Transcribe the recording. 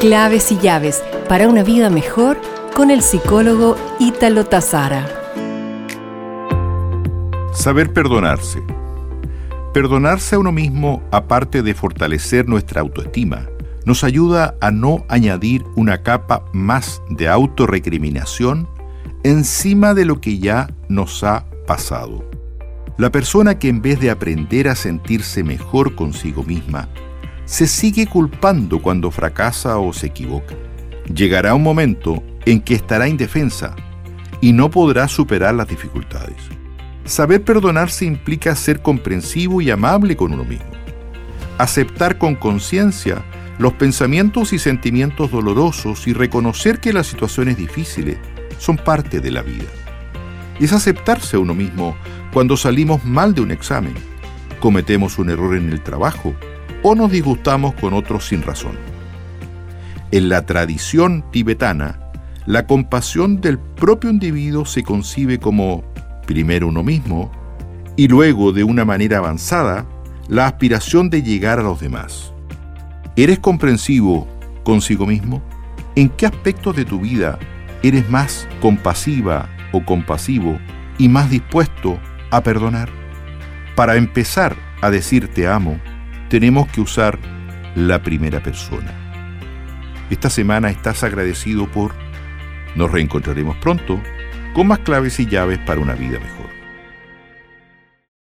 Claves y llaves para una vida mejor con el psicólogo Ítalo Tazara. Saber perdonarse. Perdonarse a uno mismo, aparte de fortalecer nuestra autoestima, nos ayuda a no añadir una capa más de autorrecriminación encima de lo que ya nos ha pasado. La persona que en vez de aprender a sentirse mejor consigo misma, se sigue culpando cuando fracasa o se equivoca. Llegará un momento en que estará indefensa y no podrá superar las dificultades. Saber perdonarse implica ser comprensivo y amable con uno mismo. Aceptar con conciencia los pensamientos y sentimientos dolorosos y reconocer que las situaciones difíciles son parte de la vida. Es aceptarse a uno mismo cuando salimos mal de un examen, cometemos un error en el trabajo o nos disgustamos con otros sin razón. En la tradición tibetana, la compasión del propio individuo se concibe como primero uno mismo y luego, de una manera avanzada, la aspiración de llegar a los demás. ¿Eres comprensivo consigo mismo? ¿En qué aspectos de tu vida eres más compasiva o compasivo y más dispuesto a perdonar? Para empezar a decir te amo, tenemos que usar la primera persona. Esta semana estás agradecido por... Nos reencontraremos pronto con más claves y llaves para una vida mejor.